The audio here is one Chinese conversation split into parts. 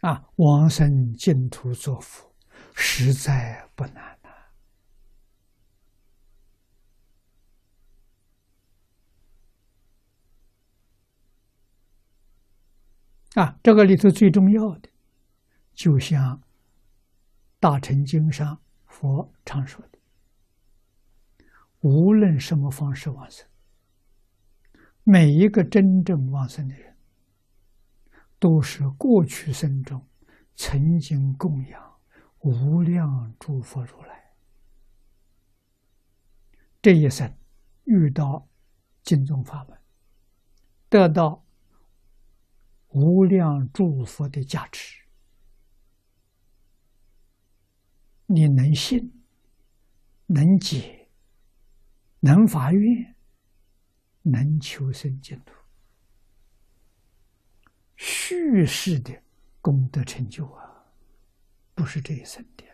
啊，往生净土作佛，实在不难呐。啊，这个里头最重要的，就像《大乘经》上佛常说的：无论什么方式往生，每一个真正往生的人。都是过去生中曾经供养无量诸佛如来，这一生遇到净宗法门，得到无量诸佛的加持，你能信，能解，能发愿，能求生净土。续世的功德成就啊，不是这一生的，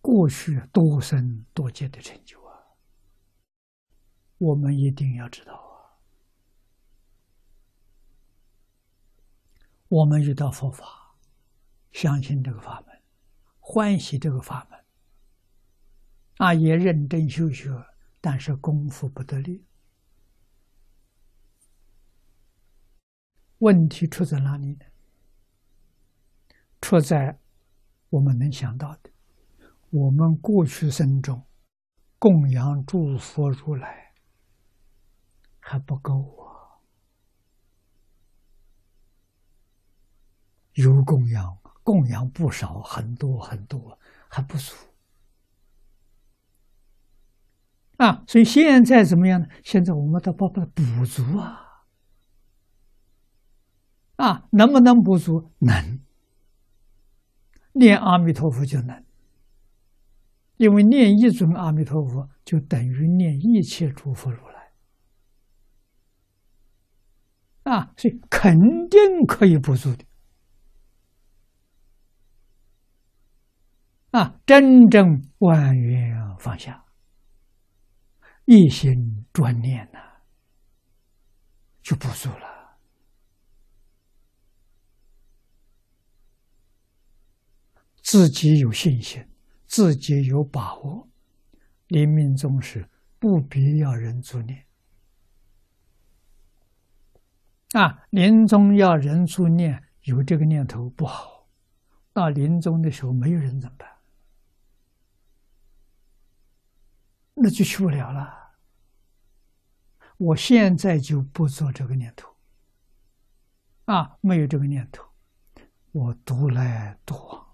过去多生多劫的成就啊，我们一定要知道啊。我们遇到佛法，相信这个法门，欢喜这个法门，啊，也认真修学，但是功夫不得力。问题出在哪里呢？出在我们能想到的，我们过去生中供养诸佛如来还不够啊，有供养，供养不少，很多很多，还不足啊！所以现在怎么样呢？现在我们都把它补足啊。啊，能不能补足？能。念阿弥陀佛就能，因为念一尊阿弥陀佛就等于念一切诸佛如来。啊，所以肯定可以补足的。啊，真正万缘放下，一心专念呐，就补足了。自己有信心，自己有把握，临命终时不必要人助念。啊，临终要人助念，有这个念头不好，到临终的时候没有人怎么办？那就去不了了。我现在就不做这个念头。啊，没有这个念头，我独来独往。